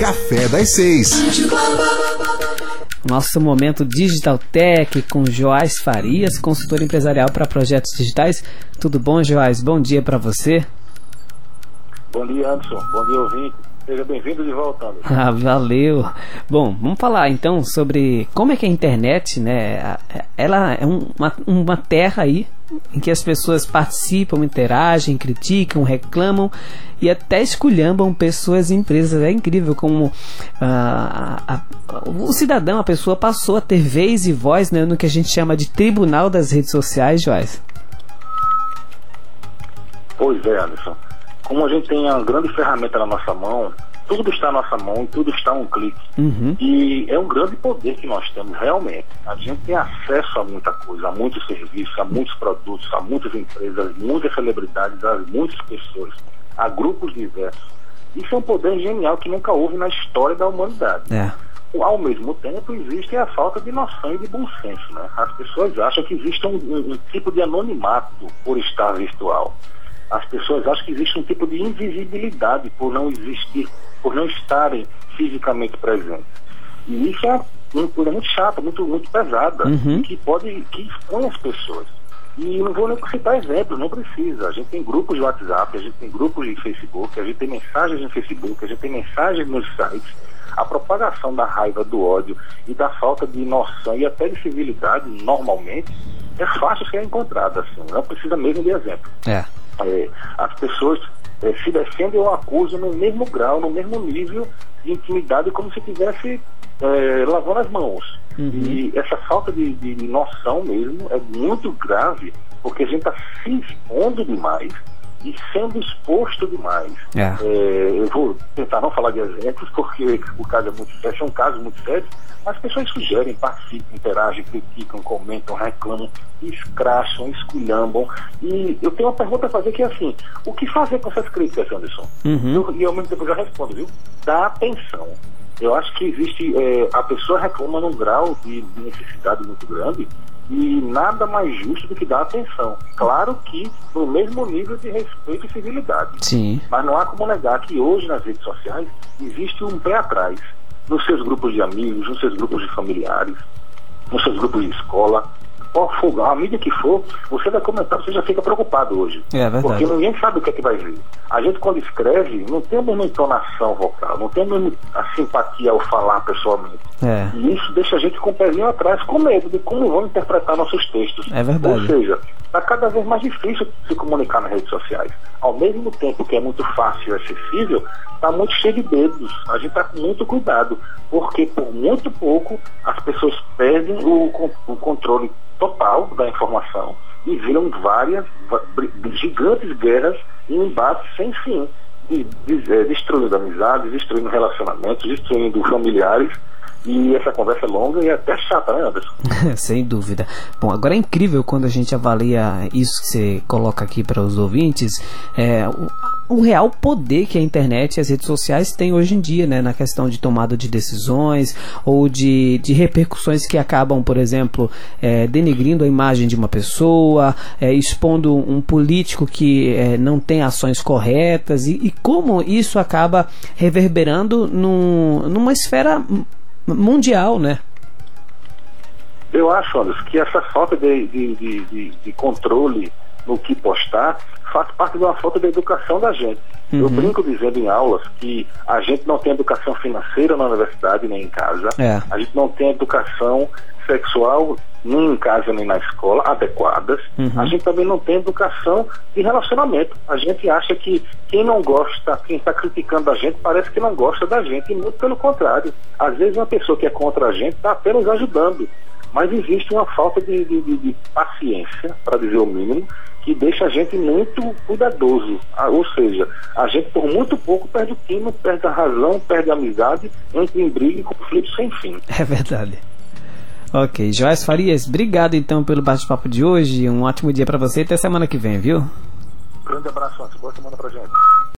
Café das Seis. Nosso momento Digital Tech com Joás Farias, consultor empresarial para projetos digitais. Tudo bom, Joás? Bom dia para você. Bom dia, Anderson. Bom dia, ouvinte. Seja bem-vindo de volta. Ah, valeu. Bom, vamos falar então sobre como é que a internet, né? Ela é uma, uma terra aí em que as pessoas participam, interagem, criticam, reclamam e até esculhambam pessoas e empresas. É incrível como ah, a, a, o cidadão, a pessoa passou a ter vez e voz né, no que a gente chama de tribunal das redes sociais, Joás. Pois é, Anderson. Como a gente tem uma grande ferramenta na nossa mão, tudo está na nossa mão e tudo está a um clique. Uhum. E é um grande poder que nós temos realmente. A gente tem acesso a muita coisa, a muitos serviços, a muitos produtos, a muitas empresas, muitas celebridades, a muitas pessoas, a grupos diversos. Isso é um poder genial que nunca houve na história da humanidade. É. Ao mesmo tempo, existe a falta de noção e de bom senso. Né? As pessoas acham que existe um, um, um tipo de anonimato por estar virtual. As pessoas acham que existe um tipo de invisibilidade por não existir por não estarem fisicamente presentes. E isso é uma coisa muito chata, muito, muito pesada, uhum. que pode, que expõe as pessoas. E não vou nem citar exemplos, não precisa. A gente tem grupos de WhatsApp, a gente tem grupos de Facebook, a gente tem mensagens no Facebook, a gente tem mensagens nos sites. A propagação da raiva, do ódio e da falta de noção e até de civilidade, normalmente, é fácil ser encontrada. Assim, não precisa mesmo de exemplo. É. É, as pessoas é, se defendem ou acusam no mesmo grau, no mesmo nível de intimidade, como se estivesse é, lavando as mãos. Uhum. E essa falta de, de, noção mesmo é muito grave, porque a gente está se expondo demais e sendo exposto demais. É. É, eu vou tentar não falar de exemplos, porque o caso é muito sério, é um caso muito sério, as pessoas sugerem, participam, interagem, criticam, comentam, reclamam, escracham, esculhambam. E eu tenho uma pergunta a fazer que é assim: o que fazer com essas críticas, Anderson? Uhum. Eu, e ao mesmo tempo eu já respondo, viu? Dá atenção. Eu acho que existe. É, a pessoa reclama num grau de necessidade muito grande e nada mais justo do que dar atenção. Claro que no mesmo nível de respeito e civilidade. Sim. Mas não há como negar que hoje nas redes sociais existe um pé atrás nos seus grupos de amigos, nos seus grupos de familiares, nos seus grupos de escola, qual for, a mídia que for, você vai comentar, você já fica preocupado hoje. É verdade. Porque ninguém sabe o que é que vai vir. A gente, quando escreve, não tem a mesma entonação vocal, não tem a mesma simpatia ao falar pessoalmente. É. E isso deixa a gente com o pezinho atrás, com medo de como vão interpretar nossos textos. É verdade. Ou seja, está cada vez mais difícil se comunicar nas redes sociais. Ao mesmo tempo que é muito fácil e acessível, está muito cheio de dedos. A gente está com muito cuidado, porque por muito pouco as pessoas perdem o, o controle total da informação e viram várias gigantes guerras e embates sem fim, de, de, é, destruindo amizades, destruindo relacionamentos, destruindo familiares e essa conversa é longa e é até chata, né, Anderson? Sem dúvida. Bom, agora é incrível quando a gente avalia isso que você coloca aqui para os ouvintes, é, o, o, real poder que a internet e as redes sociais têm hoje em dia, né, na questão de tomada de decisões ou de, de repercussões que acabam, por exemplo, é, denegrindo a imagem de uma pessoa, é, expondo um político que é, não tem ações corretas e, e como isso acaba reverberando num, numa esfera mundial, né? Eu acho, Anderson, que essa falta de, de, de, de, controle no que postar faz parte de uma falta de educação da gente. Uhum. Eu brinco dizendo em aulas que a gente não tem educação financeira na universidade nem em casa, é. a gente não tem educação sexual nem em casa nem na escola adequadas. Uhum. A gente também não tem educação de relacionamento. A gente acha que quem não gosta, quem está criticando a gente, parece que não gosta da gente. E muito pelo contrário. Às vezes uma pessoa que é contra a gente está apenas ajudando. Mas existe uma falta de, de, de paciência, para dizer o mínimo, que deixa a gente muito cuidadoso. Ah, ou seja, a gente por muito pouco perde o clima, perde a razão, perde a amizade, entra em briga e conflito sem fim. É verdade. Ok, Joás Farias, obrigado então pelo bate-papo de hoje. Um ótimo dia para você e até semana que vem, viu? Grande abraço, boa semana pra gente.